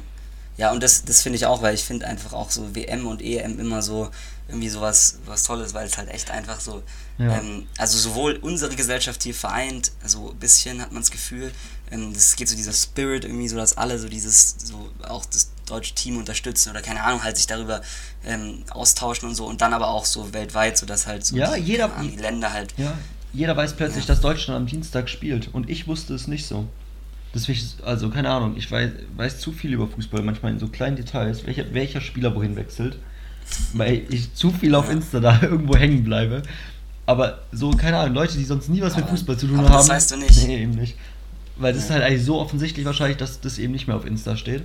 Ja, und das, das finde ich auch, weil ich finde einfach auch so WM und EM immer so irgendwie sowas was Tolles, weil es halt echt einfach so, Ja. ähm, also sowohl unsere Gesellschaft hier vereint, so ein bisschen hat man das Gefühl, ähm, das geht so dieser Spirit irgendwie so, dass alle so dieses, so auch das deutsche Team unterstützen oder keine Ahnung, halt sich darüber ähm, austauschen und so und dann aber auch so weltweit, so dass halt so Ja, die, jeder- die Länder halt Ja, jeder weiß plötzlich, Ja. dass Deutschland am Dienstag spielt und ich wusste es nicht so. Deswegen, also keine Ahnung, ich weiß, weiß zu viel über Fußball, manchmal in so kleinen Details, welcher, welcher Spieler wohin wechselt, weil ich zu viel auf Ja. Insta da <laughs> irgendwo hängen bleibe. Aber so, keine Ahnung, Leute, die sonst nie was mit Aber- Fußball zu tun aber haben. das weißt du nicht. Nee, eben nicht. Weil das ist Ja. halt eigentlich so offensichtlich wahrscheinlich, dass das eben nicht mehr auf Insta steht.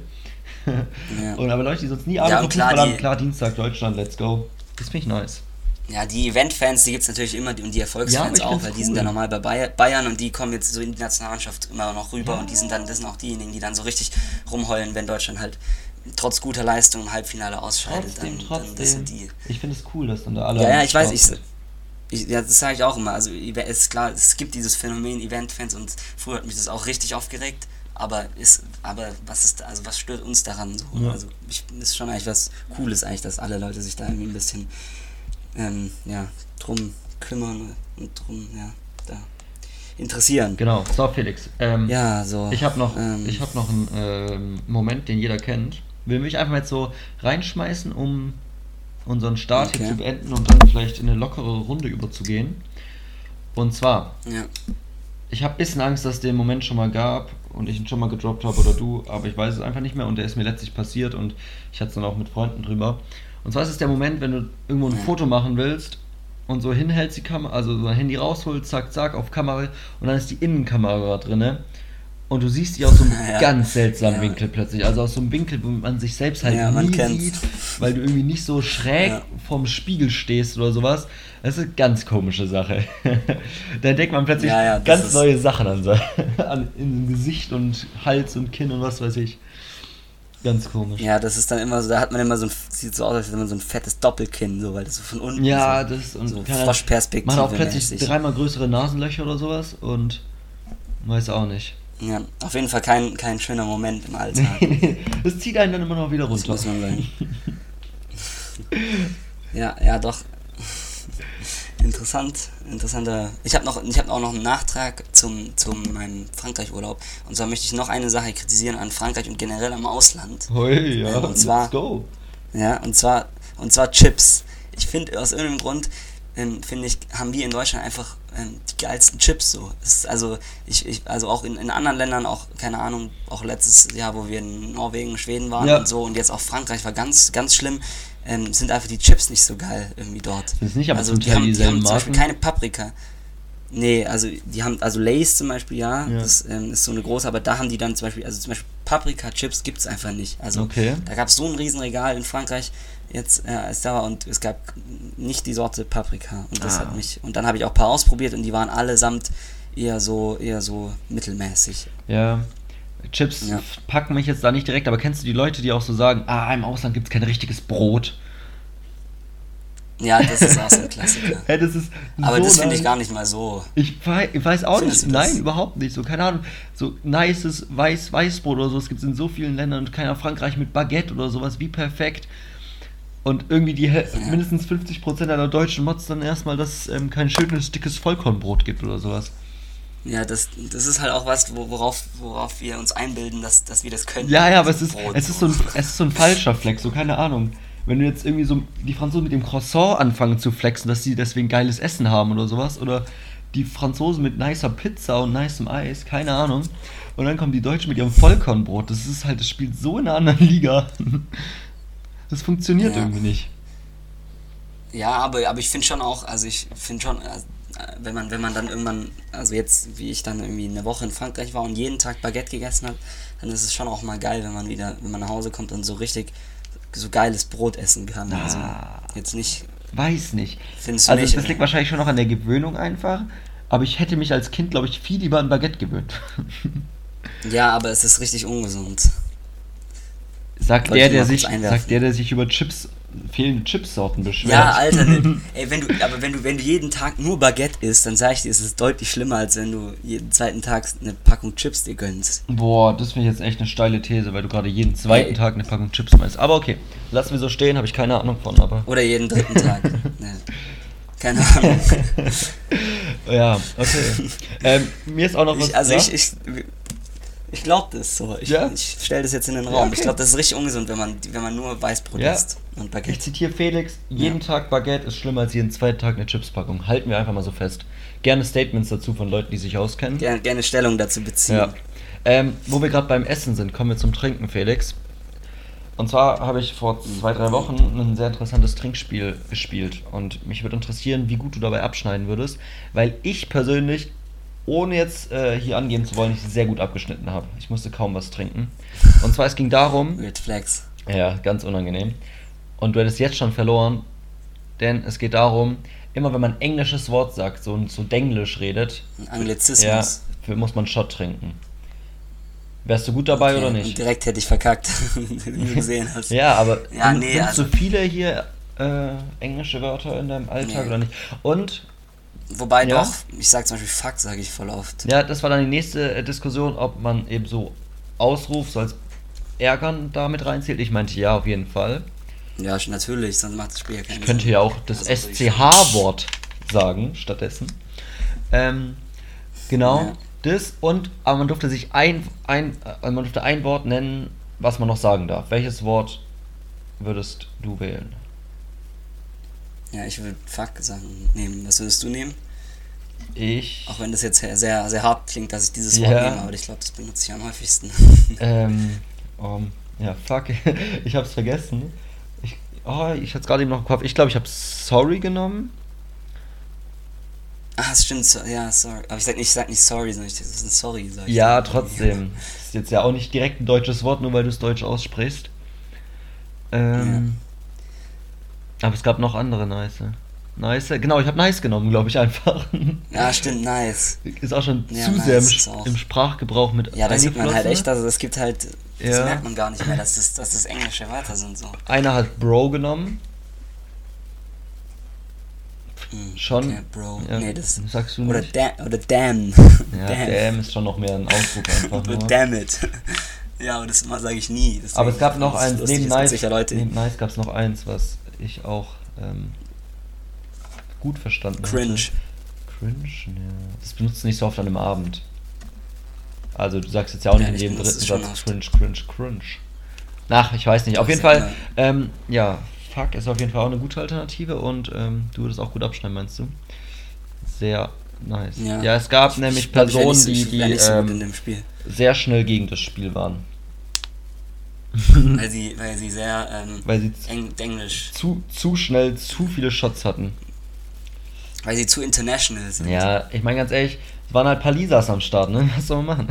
Ja. <laughs> Und aber Leute, die sonst nie Ja, Ahnung von klar, Fußball haben, klar, Dienstag, Deutschland, let's go. Das finde ich nice. Ja, die Event-Fans, die gibt es natürlich immer und die Ja, Erfolgsfans ich auch, weil die sind ja normal bei Bayer- Bayern und die kommen jetzt so in die Nationalmannschaft immer noch rüber Ja. und die sind dann, das sind auch diejenigen, die dann so richtig rumheulen, wenn Deutschland halt trotz guter Leistung im Halbfinale ausscheidet. Trotzdem, dann, trotzdem. Dann, das sind die. Ich finde es cool, dass dann da alle. Ja, ja, ich weiß, ich, ich, ja, das sage ich auch immer. Also es ist klar, es gibt dieses Phänomen Event-Fans und früher hat mich das auch richtig aufgeregt. Aber ist, aber was ist, also was stört uns daran so? Ja. Also ich ist schon eigentlich was Cooles eigentlich, dass alle Leute sich da irgendwie ein bisschen ähm, ja, drum kümmern und drum, ja, da interessieren. Genau, so Felix. Ähm, Ja, so. Ich habe noch, ähm, ich hab noch einen ähm, Moment, den jeder kennt. Will mich einfach mal jetzt so reinschmeißen, um unseren Start hier Okay. zu beenden und dann vielleicht in eine lockere Runde überzugehen. Und zwar, ja. ich habe ein bisschen Angst, dass es den Moment schon mal gab und ich ihn schon mal gedroppt habe oder du, aber ich weiß es einfach nicht mehr und der ist mir letztlich passiert und ich hatte es dann auch mit Freunden drüber. Und zwar ist es der Moment, wenn du irgendwo ein. Foto machen willst und so hinhältst die Kamera, also so ein Handy rausholst, zack, zack, auf Kamera und dann ist die Innenkamera drinne und du siehst die aus so einem <laughs> Ja. ganz seltsamen Ja. Winkel plötzlich, also aus so einem Winkel, wo man sich selbst halt Ja, nie sieht, weil du irgendwie nicht so schräg Ja. vorm Spiegel stehst oder sowas. Das ist eine ganz komische Sache. <laughs> da entdeckt man plötzlich ganz neue Sachen an, <laughs> an in Gesicht und Hals und Kinn und was weiß ich. Ganz komisch. ja, das ist dann immer so, da hat man immer so ein, sieht so aus, als hätte man so ein fettes Doppelkinn, so, weil das so von unten Ja, so, das und so Froschperspektive Man hat auch plötzlich mäßig. dreimal größere Nasenlöcher oder sowas und weiß auch nicht. Ja, auf jeden Fall kein, kein schöner Moment im Alltag. <laughs> das zieht einen dann immer noch wieder Das runter. muss man sagen. <laughs> ja, ja, doch. Interessant, interessanter. Ich habe noch, ich habe auch noch einen Nachtrag zum, zum meinem Frankreich-Urlaub. Und zwar möchte ich noch eine Sache kritisieren an Frankreich und generell am Ausland. Hoi, ja, Und zwar- let's go. Ja, und zwar, und zwar Chips. Ich finde aus irgendeinem Grund ähm, finde ich, haben wir in Deutschland einfach ähm, die geilsten Chips so. Also ich, ich also auch in, in anderen Ländern auch keine Ahnung, auch letztes Jahr, wo wir in Norwegen, Schweden waren Ja. und so und jetzt auch Frankreich war ganz ganz schlimm. Ähm, sind einfach die Chips nicht so geil irgendwie dort. Sind es nicht aber also die haben, die haben zum Beispiel keine Paprika. Nee, also die haben, also Lay's zum Beispiel, ja, Ja. das ähm, ist so eine große, aber da haben die dann zum Beispiel, also zum Beispiel Paprika-Chips gibt es einfach nicht. Also Okay. da gab es so ein Riesenregal in Frankreich jetzt, äh, als da war und es gab nicht die Sorte Paprika. Und das Ah. hat mich, und dann habe ich auch ein paar ausprobiert und die waren allesamt eher so, eher so mittelmäßig. Ja. Chips Ja. packen mich jetzt da nicht direkt, aber kennst du die Leute, die auch so sagen, ah, im Ausland gibt es kein richtiges Brot? Ja, das ist auch so ein Klassiker. <laughs> Hey, das ist Aber so das finde ich gar nicht mal so. Ich weiß, auch Findest nicht, nein, überhaupt nicht. So, keine Ahnung, so nices Weiß, Weißbrot oder so, es gibt es in so vielen Ländern und keiner Frankreich mit Baguette oder sowas, wie perfekt. Und irgendwie die Ja. mindestens 50% aller Deutschen motzt dann erstmal, dass es ähm, kein schönes, dickes Vollkornbrot gibt oder sowas. Ja, das, das ist halt auch was, wo- worauf, worauf wir uns einbilden, dass, dass wir das können. Ja, ja, aber es ist, Brot es ist, so ein, es ist so ein falscher Flex, so keine Ahnung. Wenn du jetzt irgendwie so die Franzosen mit dem Croissant anfangen zu flexen, dass sie deswegen geiles Essen haben oder sowas, oder die Franzosen mit nicer Pizza und nicem Eis, keine Ahnung. Und dann kommen die Deutschen mit ihrem Vollkornbrot. Das ist halt, das spielt so in einer anderen Liga. <laughs> Das funktioniert Ja. irgendwie nicht. Ja, aber, aber ich finde schon auch, also ich finde schon, äh, wenn man, wenn man dann irgendwann, also jetzt, wie ich dann irgendwie eine Woche in Frankreich war und jeden Tag Baguette gegessen hat, dann ist es schon auch mal geil, wenn man wieder, wenn man nach Hause kommt und so richtig so geiles Brot essen kann. Also Ah. jetzt nicht, Weiß nicht. findest du Also nicht? das liegt wahrscheinlich schon noch an der Gewöhnung einfach. Aber ich hätte mich als Kind, glaube ich, viel lieber an Baguette gewöhnt. <laughs> ja, aber es ist richtig ungesund. Sagt Wollte der, der sich, sagt der, der sich über Chips, fehlende Chipsorten beschwert. Ja, <laughs> Alter, ne, ey, wenn du, aber wenn du, wenn du jeden Tag nur Baguette isst, dann sag ich dir, ist es deutlich schlimmer, als wenn du jeden zweiten Tag eine Packung Chips dir gönnst. Boah, das finde ich jetzt echt eine steile These, weil du gerade jeden zweiten Ey. Tag eine Packung Chips meinst. Aber okay, lassen wir so stehen, habe ich keine Ahnung von, aber. Oder jeden dritten <laughs> Tag. Ne. Keine Ahnung. Ja, okay. <laughs> ähm, mir ist auch noch was. Ich, also ja? ich, ich, ich glaube das so. Ich, Ja? ich stelle das jetzt in den Ja, Raum. okay. Ich glaube, das ist richtig ungesund, wenn man, wenn man nur Weißbrot Ja. isst und Ich Baguette. zitiere Felix, jeden Tag Baguette ist schlimmer als jeden zweiten Tag eine Chipspackung. Halten wir einfach mal so fest. Gerne Statements dazu von Leuten, die sich auskennen. Gerne, gerne Stellung dazu beziehen. Ja. Ähm, wo wir gerade beim Essen sind, kommen wir zum Trinken, Felix. Und zwar habe ich vor zwei, drei Wochen ein sehr interessantes Trinkspiel gespielt. Und mich würde interessieren, wie gut du dabei abschneiden würdest. Weil ich persönlich, ohne jetzt äh, hier angeben zu wollen, ich sehr gut abgeschnitten habe. Ich musste kaum was trinken. Und zwar, es ging darum, Weird Flex. ja, ganz unangenehm. Und du hättest jetzt schon verloren, denn es geht darum, immer wenn man ein englisches Wort sagt, so, so Denglisch redet, Ein ja, Anglizismus. für, muss man Shot trinken. Wärst du gut dabei Okay, oder Und nicht? direkt hätte ich verkackt, <laughs> wie du gesehen hast. Ja, aber Ja, nee, benutzt also- du viele hier äh, englische Wörter in deinem Alltag Nee. oder nicht? Und, Wobei Ja? doch, ich sag zum Beispiel Fuck, sage ich voll oft. ja, das war dann die nächste äh, Diskussion, ob man eben so Ausruf, so als Ärgern damit reinzählt. Ich meinte ja, auf jeden Fall. Ja, natürlich, sonst macht das Spiel ja keinen Ich könnte Sinn. ja auch das Also, SCH-Wort sagen stattdessen. Ähm, genau, Ja. das und, aber man durfte sich ein, ein, äh, man durfte ein Wort nennen, was man noch sagen darf. Welches Wort würdest du wählen? Ja, ich würde Fuck sagen, nehmen. Was würdest du nehmen? Ich, Auch wenn das jetzt sehr, sehr, sehr hart klingt, dass ich dieses Ja. Wort nehme, aber ich glaube, das benutze ich am häufigsten. <laughs> ähm, um, ja, fuck, <laughs> ich hab's vergessen. Ich, oh, ich hatte es gerade eben noch im Kopf. Ich glaube, ich habe sorry genommen. ah, es stimmt, so, ja, sorry. Aber ich sag nicht, ich sag nicht sorry, sondern ich, das ist ein Sorry, sag ich. Ja, trotzdem. Ist jetzt ja auch nicht direkt ein deutsches Wort, nur weil du es deutsch aussprichst. Ähm, Aber es gab noch andere nice. Nice, genau, ich habe nice genommen, glaube ich einfach. Ja, stimmt, nice. Ist auch schon Ja, zu nice sehr im, im Sprachgebrauch mit Ja, da sieht man halt echt, also es gibt halt, das Ja. merkt man gar nicht mehr, dass das, dass das englische Wörter sind so. Einer hat Bro genommen. Hm, Schon. Okay, Bro. Ja, Nee, das. sagst du Oder, nicht. da, oder damn. Ja, <laughs> damn. damn ist schon noch mehr ein Ausdruck <laughs> einfach Oder damn it. <laughs> ja, aber das sage ich nie. Deswegen Aber es gab noch eins, neben Nice, neben nice gab es noch eins, was ich auch ähm, gut verstanden Cringe. hatte. Cringe, ja. Das benutzt du nicht so oft an einem Abend. Also du sagst jetzt ja auch nicht Ja, in ich jedem dritten Satz cringe, cringe, cringe. Nach, ich weiß nicht. Auf jeden Fall, ähm, ja, fuck ist auf jeden Fall auch eine gute Alternative und ähm, du würdest auch gut abschneiden, meinst du? Sehr nice. Ja, ja es gab ich, nämlich ich, Personen, so, die, die so ähm, sehr schnell gegen das Spiel waren. <laughs> weil, sie, weil sie sehr ähm, weil sie eng, Englisch. Zu, zu schnell zu viele Shots hatten. Weil sie zu international sind. Ja, ich meine ganz ehrlich, es waren halt Palisas am Start, ne? <laughs> Was soll man machen?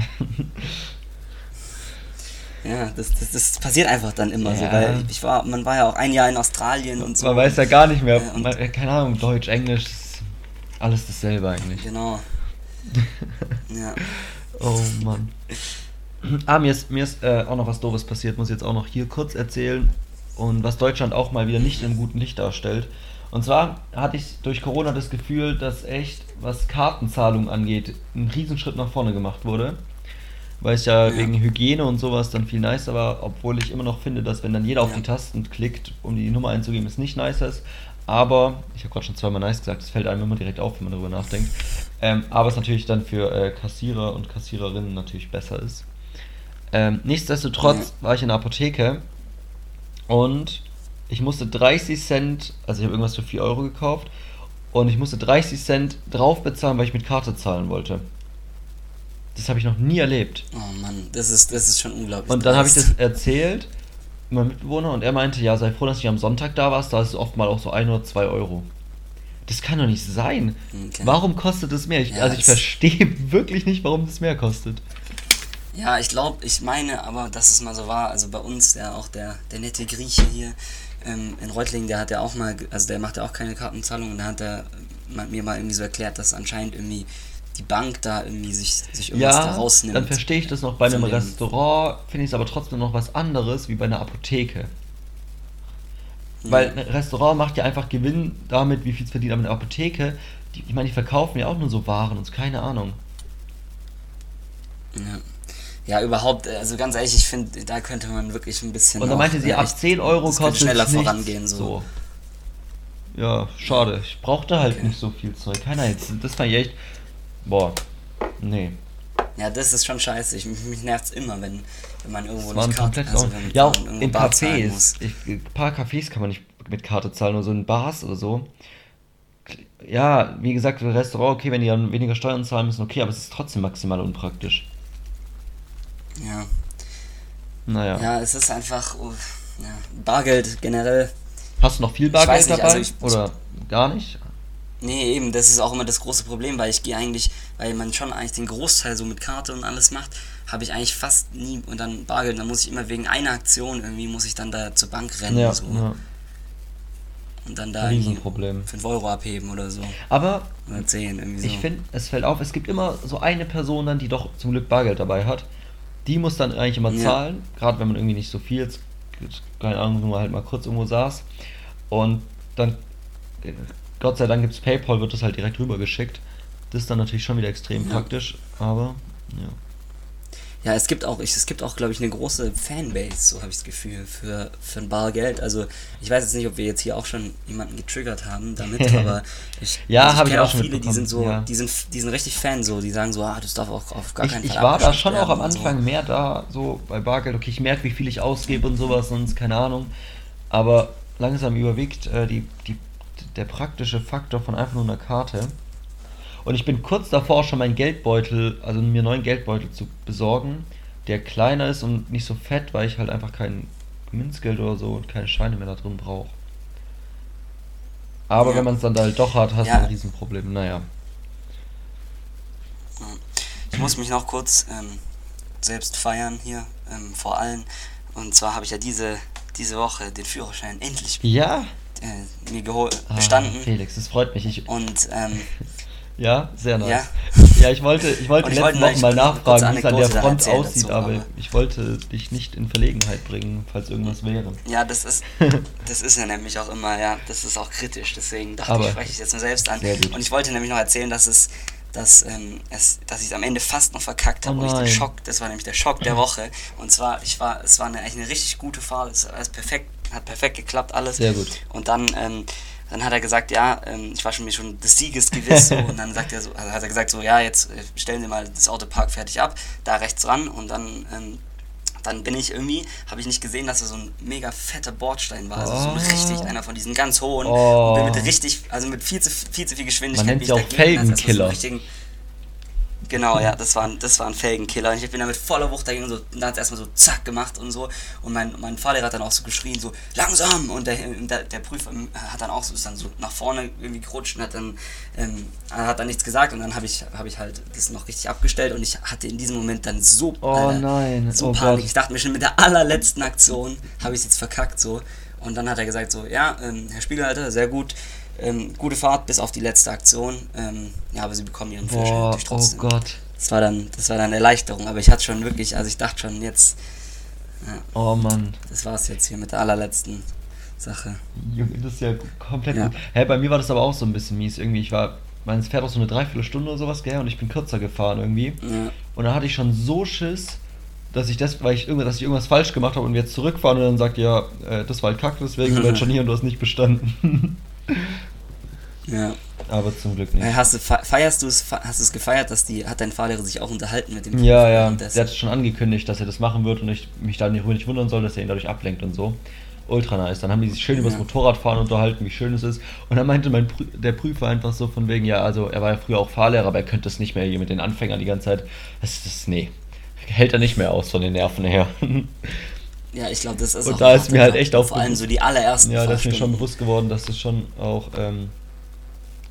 Ja, das, das, das passiert einfach dann immer ja. so, weil ich war, man war ja auch ein Jahr in Australien und so. Man weiß ja gar nicht mehr, ja, man, keine Ahnung, Deutsch, Englisch, alles dasselbe eigentlich. Genau. <laughs> ja. Oh Mann. Ah, mir ist, mir ist äh, auch noch was Doofes passiert, muss ich jetzt auch noch hier kurz erzählen. Und was Deutschland auch mal wieder nicht im guten Licht darstellt. Und zwar hatte ich durch Corona das Gefühl, dass echt, was Kartenzahlung angeht, ein Riesenschritt nach vorne gemacht wurde weil es ja, ja, wegen Hygiene und sowas dann viel nicer war, obwohl ich immer noch finde, dass wenn dann jeder ja. auf die Tasten klickt, um die Nummer einzugeben, es nicht nicer ist. Aber, ich habe gerade schon zweimal nice gesagt, es fällt einem immer direkt auf, wenn man darüber nachdenkt. Ähm, aber es natürlich dann für äh, Kassierer und Kassiererinnen natürlich besser ist. Ähm, nichtsdestotrotz war ich in der Apotheke und ich musste 30 Cent, also ich habe irgendwas für 4 Euro gekauft und ich musste 30 Cent drauf bezahlen, weil ich mit Karte zahlen wollte. Das habe ich noch nie erlebt. Oh Mann, das ist, das ist schon unglaublich. Und dann habe ich das erzählt, meinem Mitbewohner, und er meinte, ja, sei froh, dass du am Sonntag da warst, da ist es oft mal auch so ein oder zwei Euro. Das kann doch nicht sein. Okay. Warum kostet es mehr? Ich, ja, also ich verstehe <laughs> wirklich nicht, warum das mehr kostet. Ja, ich glaube, ich meine aber, dass es mal so war, also bei uns, ja auch der, der nette Grieche hier ähm, in Reutlingen, der hat ja auch mal, also der macht ja auch keine Kartenzahlung und da hat er mir mal irgendwie so erklärt, dass anscheinend irgendwie die Bank da irgendwie sich, sich irgendwas ja, da rausnimmt. Dann verstehe ich das noch. Bei einem Restaurant finde ich es aber trotzdem noch was anderes wie bei einer Apotheke. Ja. Weil ein Restaurant macht ja einfach Gewinn damit, wie viel es verdient. Aber eine Apotheke, die, ich meine, die verkaufen ja auch nur so Waren und keine Ahnung. Ja. Ja, überhaupt, also ganz ehrlich, ich finde, da könnte man wirklich ein bisschen. Und dann meinte sie, ab 10 Euro kostet schneller vorangehen. So. so. Ja, schade. Ich brauchte halt okay. nicht so viel Zeug. Keiner jetzt. Das war echt. Boah, nee. Ja, das ist schon scheiße. Ich, mich nervt es immer, wenn, wenn man irgendwo das nicht Karte, also Ja, auch in Cafés. Ich, ein paar Cafés kann man nicht mit Karte zahlen, nur so in Bars oder so. Ja, wie gesagt, Restaurant, okay, wenn die dann weniger Steuern zahlen müssen, okay, aber es ist trotzdem maximal unpraktisch. Ja. Naja. Ja, es ist einfach. Oh, ja, Bargeld generell. Hast du noch viel Bargeld nicht, dabei? Also ich, oder gar nicht? Nee, eben, das ist auch immer das große Problem, weil ich gehe eigentlich, weil man schon eigentlich den Großteil so mit Karte und alles macht, habe ich eigentlich fast nie und dann Bargeld, dann muss ich immer wegen einer Aktion irgendwie, muss ich dann da zur Bank rennen ja, so. Ja. Und dann da irgendwie Problem. 5 Euro abheben oder so. Aber oder 10, irgendwie so. ich finde, es fällt auf, es gibt immer so eine Person dann, die doch zum Glück Bargeld dabei hat. Die muss dann eigentlich immer ja. zahlen, gerade wenn man irgendwie nicht so viel, jetzt, keine Ahnung, nur halt mal kurz irgendwo saß. Und dann Gott sei Dank gibt es PayPal, wird das halt direkt rübergeschickt. Das ist dann natürlich schon wieder extrem ja. praktisch, aber ja. Ja, es gibt auch, ich, es gibt auch, glaube ich, eine große Fanbase, so habe ich das Gefühl, für, für ein Bargeld. Also ich weiß jetzt nicht, ob wir jetzt hier auch schon jemanden getriggert haben damit, <laughs> aber ich, ja, also habe ich auch auch viele, die sind so, ja. die sind, die sind richtig Fan, so, die sagen so, ah, das darf auch auf gar keinen ich, Fall. Ich war da schon auch am Anfang so. mehr da, so bei Bargeld, okay, ich merke, wie viel ich ausgebe und sowas, sonst keine Ahnung. Aber langsam überwiegt äh, die, die der praktische Faktor von einfach nur einer Karte. Und ich bin kurz davor, schon meinen Geldbeutel, also mir einen neuen Geldbeutel zu besorgen, der kleiner ist und nicht so fett, weil ich halt einfach kein Münzgeld oder so und keine Scheine mehr da drin brauche. Aber ja. wenn man es dann halt doch hat, hast ja. du ein Riesenproblem. Naja. Ich muss mich noch kurz ähm, selbst feiern hier, ähm, vor allem. Und zwar habe ich ja diese, diese Woche den Führerschein endlich ja äh, mir geholt, ah, bestanden. Felix, das freut mich. Ich, und ähm, <laughs> ja, sehr nice. Ja, ja ich wollte, ich wollte letzten wollte Wochen mal nachfragen, wie es an der Front aussieht, dazu, aber, ich wollte dich nicht in Verlegenheit bringen, falls irgendwas wäre. Ja, das ist, <laughs> das ist ja nämlich auch immer, ja, das ist auch kritisch, deswegen dachte aber ich, spreche ich jetzt mal selbst an. Und ich wollte nämlich noch erzählen, dass es dass, ähm, es, dass ich es am Ende fast noch verkackt habe. Oh und ich den Schock, das war nämlich der Schock der <laughs> Woche. Und zwar, ich war, es war eine, eigentlich eine richtig gute Fahrt, es war alles perfekt hat perfekt geklappt, alles. Sehr gut. Und dann, ähm, dann hat er gesagt, ja, ähm, ich war schon mir schon des Sieges gewiss. So, <laughs> und dann sagt er so, also hat er gesagt, so, ja, jetzt äh, stellen Sie mal das Auto park fertig ab, da rechts ran und dann ähm, dann bin ich irgendwie, habe ich nicht gesehen, dass da so ein mega fetter Bordstein war. Also so ein richtig, einer von diesen ganz hohen. Oh. Und bin mit richtig, also mit viel zu viel, zu viel Geschwindigkeit. Man nennt ich auch dagegen, also Felgenkiller. So Genau, ja, das war, ein- das war ein Felgenkiller. Und ich bin da mit voller Wucht dagegen so, und dann hat es erstmal so zack gemacht und so. Und mein, mein Fahrlehrer hat dann auch so geschrien, so langsam. Und der, der, der Prüfer ähm, hat dann auch so, ist dann so nach vorne irgendwie gerutscht und hat dann, ähm, hat dann nichts gesagt. Und dann habe ich, hab ich halt das noch richtig abgestellt. Und ich hatte in diesem Moment dann so, Oh nein, so oh Panik. Gott. Ich dachte mir schon mit der allerletzten Aktion habe ich es jetzt verkackt so. Und dann hat er gesagt so, ja, ähm, Herr Spiegelhalter, sehr gut. Ähm, gute Fahrt bis auf die letzte Aktion. Ähm, ja, aber Sie bekommen Ihren Führerschein natürlich oh trotzdem. Gott. Das war dann, das war dann eine Erleichterung, aber ich hatte schon wirklich, also ich dachte schon jetzt, Oh Mann. das war's jetzt hier mit der allerletzten Sache. Junge, das ist ja komplett Ja. gut. Hä, bei mir war das aber auch so ein bisschen mies. Irgendwie, ich war, meins fährt auch so eine Dreiviertelstunde oder sowas, gell? Und ich bin kürzer gefahren irgendwie. Ja, Und dann hatte ich schon so Schiss, dass ich das, weil ich irgendwas, dass ich irgendwas falsch gemacht habe und wir jetzt zurückfahren und dann sagt, ja, äh, das war halt kacke, deswegen <laughs> jetzt schon hier und du hast nicht bestanden. <laughs> ja. aber zum Glück Äh, nicht. Hast du, fe- feierst du es, hast du es gefeiert, dass die, hat dein Fahrlehrer sich auch unterhalten mit dem Ja, Prüfer ja, währenddessen? der hat schon angekündigt, dass er das machen wird und ich mich da nicht, nicht wundern soll, dass er ihn dadurch ablenkt und so. Ultra nice. Dann haben die sich schön über das Ja. Motorradfahren unterhalten, wie schön es ist. Und dann meinte mein Prü der Prüfer einfach so von wegen, ja, also er war ja früher auch Fahrlehrer, aber er könnte es nicht mehr hier mit den Anfängern die ganze Zeit. Das ist, nee, hält er nicht mehr aus von den Nerven her. <laughs> Ja, ich glaube, das ist Und auch da ist mir halt echt Vor aufgefallen- allem so die allerersten ja, das ist mir schon bewusst geworden, dass das schon auch ähm,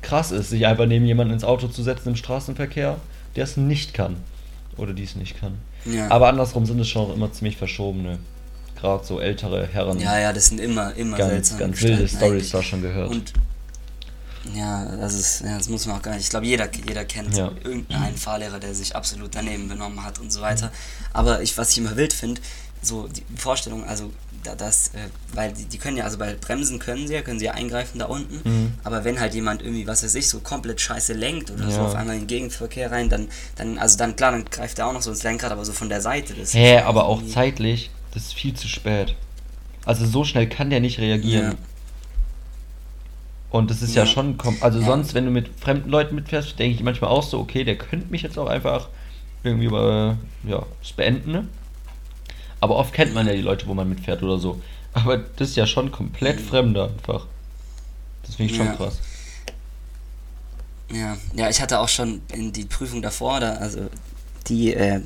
krass ist, sich einfach neben jemanden ins Auto zu setzen im Straßenverkehr, der es nicht kann. Oder die es nicht kann. Ja. Aber andersrum sind es schon auch immer ziemlich verschobene. Gerade so ältere Herren. Ja, ja, das sind immer, immer ganz, ganz wilde Stories da schon gehört. Und ja, das ist, ja, das muss man auch gar nicht. Ich glaube, jeder, jeder kennt Ja. irgendeinen Fahrlehrer, der sich absolut daneben benommen hat und so weiter. Aber ich, was ich immer wild finde, so die Vorstellung, also da, das, äh, weil die, die können ja, also bei Bremsen können sie ja, können sie ja eingreifen da unten, Mhm. aber wenn halt jemand irgendwie, was weiß ich, so komplett scheiße lenkt oder so Ja. auf einmal in den Gegenverkehr rein, dann, dann, also dann klar, dann greift er auch noch so ins Lenkrad, aber so von der Seite. Das ist Hä, aber auch zeitlich, das ist viel zu spät. Also so schnell kann der nicht reagieren. Ja. Und das ist ja, Ja. schon, also Ja. sonst, wenn du mit fremden Leuten mitfährst, denke ich manchmal auch so, okay, der könnte mich jetzt auch einfach irgendwie über, ja, beenden, ne? Aber oft kennt man ja die Leute, wo man mitfährt oder so. Aber das ist ja schon komplett Fremder einfach. Das finde ich schon Mhm. Ja. krass. Ja, ja, ich hatte auch schon in die Prüfung davor, da, also die, äh,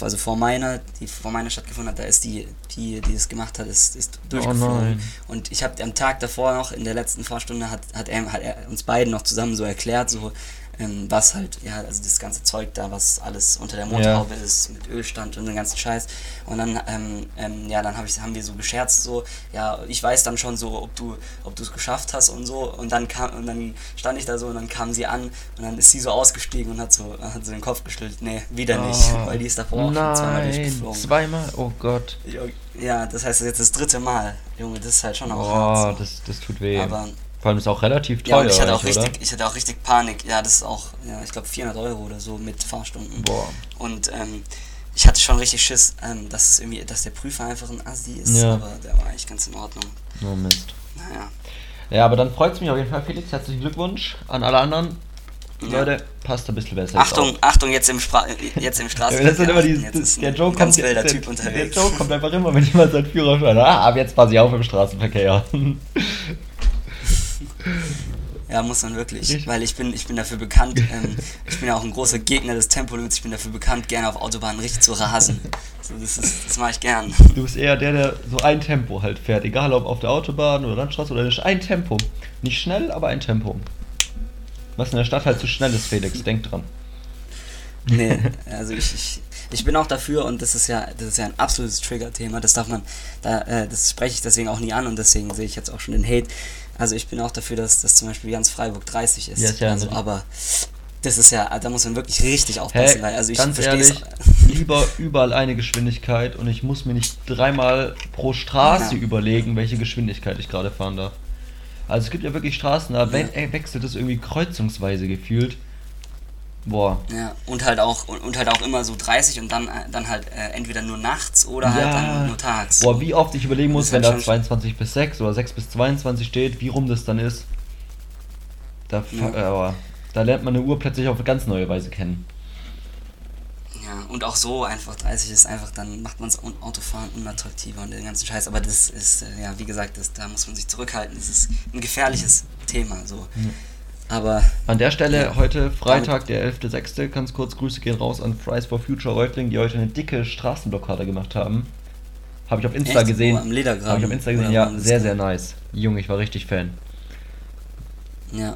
also vor meiner, die vor meiner stattgefunden hat, da ist die, die, die es gemacht hat, ist, ist durchgeflogen. Oh. Und ich habe am Tag davor noch, in der letzten Fahrstunde, hat, hat, er, hat er uns beiden noch zusammen so erklärt, so, ähm, was halt, ja, also das ganze Zeug da, was alles unter der Motorhaube ist, mit Ölstand und den ganzen Scheiß. Und dann, ähm, ähm, ja, dann hab ich, haben wir so gescherzt, so, ja, ich weiß dann schon so, ob du, ob du es geschafft hast und so. Und dann kam, und dann stand ich da so und dann kam sie an und dann ist sie so ausgestiegen und hat so, hat so den Kopf geschüttelt. Nee, wieder nicht, Oh, weil die ist davor auch schon zweimal Nein, durchgeflogen. zweimal? Oh Gott. Ja, das heißt jetzt das dritte Mal. Junge, das ist halt schon auch Boah, hart. So. das, das tut weh. Aber Vor allem ist auch relativ ja, teuer, und ich hatte auch eigentlich, oder? richtig, ich hatte auch richtig Panik. Ja, das ist auch, ja, ich glaube 400 Euro oder so mit Fahrstunden. Boah. Und ähm, ich hatte schon richtig Schiss, ähm, dass es irgendwie, dass der Prüfer einfach ein Assi ist, Ja. aber der war eigentlich ganz in Ordnung. Oh Mist. Naja. Ja, aber dann freut es mich auf jeden Fall, Felix. Herzlichen Glückwunsch an alle anderen. Ja. Leute, passt ein bisschen besser. Achtung, jetzt Achtung, jetzt im, Spra jetzt im. <laughs> Straßenverkehr. das sind immer die, Jetzt ist der ein Joke ganz kommt, wilder der, Typ der unterwegs. Joke kommt einfach immer, wenn jemand seinen Führerschein hat. Ah, ab jetzt passe ich auf im Straßenverkehr. <laughs> Ja, muss man wirklich, Richtig. weil ich bin, ich bin dafür bekannt, ähm, ich bin ja auch ein großer Gegner des Tempolimits, ich bin dafür bekannt, gerne auf Autobahnen richtig zu rasen. So, das ist, das mache ich gern. Du bist eher der, der so ein Tempo halt fährt. Egal ob auf der Autobahn oder Landstraße oder nicht. Ein Tempo. Nicht schnell, aber ein Tempo. Was in der Stadt halt zu schnell ist, Felix. Denk dran. Nee, also ich, ich, ich bin auch dafür und das ist ja, das ist ja ein absolutes Trigger-Thema, das darf man, da, äh, das spreche ich deswegen auch nie an und deswegen sehe ich jetzt auch schon den Hate. Also ich bin auch dafür, dass das zum Beispiel ganz Freiburg 30 ist. Ja, ist ja also, aber das ist ja, da muss man wirklich richtig aufpassen, weil also ich ganz ehrlich, <laughs> lieber überall eine Geschwindigkeit und ich muss mir nicht dreimal pro Straße Ja. überlegen, welche Geschwindigkeit ich gerade fahren darf. Also es gibt ja wirklich Straßen, da we ey, wechselt es irgendwie kreuzungsweise gefühlt. Boah. Ja, und halt auch und, halt auch immer so 30 und dann, dann halt äh, entweder nur nachts oder halt dann nur tags. Boah, wie oft ich überlegen muss, wenn da halt schon- 22 bis 6 oder 6 bis 22 steht, wie rum das dann ist. Da, Ja. äh, da lernt man eine Uhr plötzlich auf eine ganz neue Weise kennen. Ja, und auch so einfach 30 ist einfach, dann macht man es Autofahren unattraktiver und den ganzen Scheiß. Aber das ist, äh, ja, wie gesagt, das, da muss man sich zurückhalten. Das ist ein gefährliches Thema. So. Aber. An der Stelle ja, heute Freitag, der 11.06. Ganz kurz Grüße gehen raus an Fridays for Future Reutling, die heute eine dicke Straßenblockade gemacht haben. Habe ich auf Insta Echt? gesehen. Oh, am Ledergraben. Habe ich auf Insta gesehen, ja, sehr, sehr nice. Junge, ich war richtig Fan. Ja.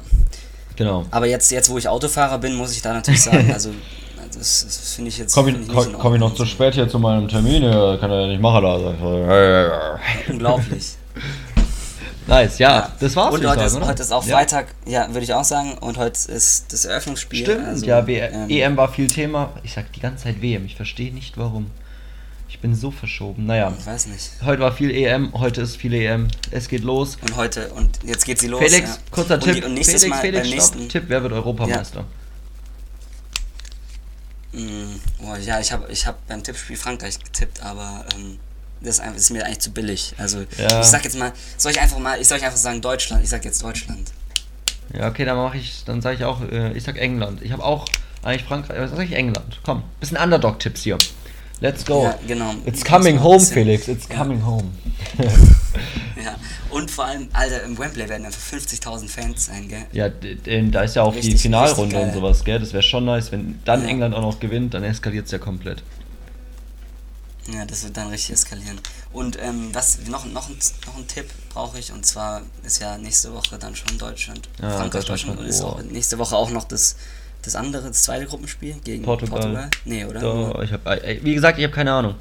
Genau. Aber jetzt, jetzt, wo ich Autofahrer bin, muss ich da natürlich sagen, <laughs> also das, das finde ich jetzt. Komme ich, komm, komm ich noch zu spät hier zu meinem Termin? Kann er ja nicht machen lassen. Unglaublich. <laughs> nice, ja, ja. das war's. Und heute, sagen, ist, heute ist auch ja. Freitag, ja, würde ich auch sagen. Und heute ist das Eröffnungsspiel. Stimmt, also, ja, ähm, EM war viel Thema. Ich sag die ganze Zeit WM, ich verstehe nicht warum. Ich bin so verschoben. Naja. Ich weiß nicht. Heute war viel EM, heute ist viel EM. Es geht los. Und heute, und jetzt geht sie los. Felix, ja. kurzer und Tipp. Die, und nächstes Felix, Mal Felix, beim nächsten Tipp, wer wird Europameister? Ja, mm, oh, ja ich habe ich hab beim Tippspiel Frankreich getippt, aber ähm, das, ist, mir eigentlich zu billig. Also ja. ich sag jetzt mal, soll ich einfach mal, ich soll einfach sagen Deutschland, ich sag jetzt Deutschland. Ja, okay, dann mache ich, dann sage ich auch, äh, ich sag England. Ich habe auch eigentlich Frankreich, aber sag ich England. Komm, bisschen Underdog-Tipps hier. Let's go. Ja, genau. It's coming home, Felix. It's ja. coming home. <laughs> ja, und vor allem, Alter, im Wembley werden einfach 50.000 Fans sein, gell? Ja, da ist ja auch richtig, die Finalrunde und sowas, gell? Das wäre schon nice, wenn dann ja. England auch noch gewinnt, dann eskaliert es ja komplett. Ja, das wird dann richtig eskalieren. Und ähm, was noch, noch, ein, noch ein Tipp brauche ich, und zwar ist ja nächste Woche dann schon Deutschland, ja, Frankreich, Deutschland, und ist auch nächste Woche auch noch das das andere, das zweite Gruppenspiel gegen Portugal? Portugal? Nee, oder? Doch, ich hab, wie gesagt, ich habe keine Ahnung.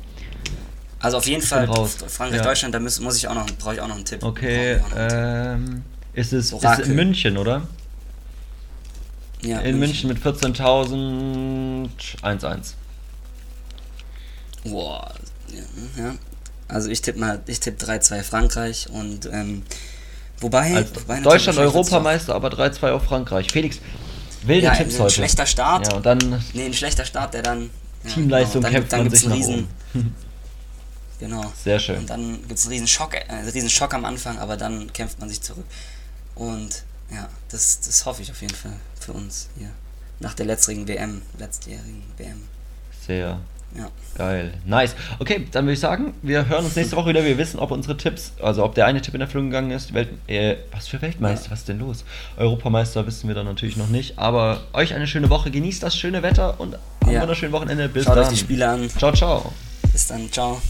Also auf jeden Fall Frankreich, ja. Deutschland, da muss, muss ich auch noch, brauche ich auch noch einen Tipp. Okay, ähm, ist es, ist in München, oder? Ja. In München, München mit 14.000 1-1. Boah, ja, ja. Also ich tippe mal, ich tippe 3-2 Frankreich und ähm, wobei, Als wobei Deutschland Europameister, aber 3-2 auf Frankreich. Felix, Wilde ja, Tipps ein heute. schlechter Start. Ja, und dann. Nee, ein schlechter Start, der dann. Teamleistung ja, genau, dann, kämpft dann man sich riesen, <laughs> Genau. Sehr schön. Und dann gibt es einen riesen Schock, äh, riesen Schock am Anfang, aber dann kämpft man sich zurück. Und ja, das, das hoffe ich auf jeden Fall für uns hier. Nach der letztjährigen WM, letztjährigen WM. Sehr, ja. Geil. Nice. Okay, dann würde ich sagen, wir hören uns nächste Woche wieder. Wir wissen, ob unsere Tipps, also ob der eine Tipp in Erfüllung gegangen ist. Welt, äh, was für Weltmeister? Ja. Was ist denn los? Europameister wissen wir dann natürlich noch nicht. Aber euch eine schöne Woche. Genießt das schöne Wetter und ein ja. wunderschönes Wochenende. Bis Schaut dann. euch die Spiele an. Ciao, ciao. Bis dann. Ciao.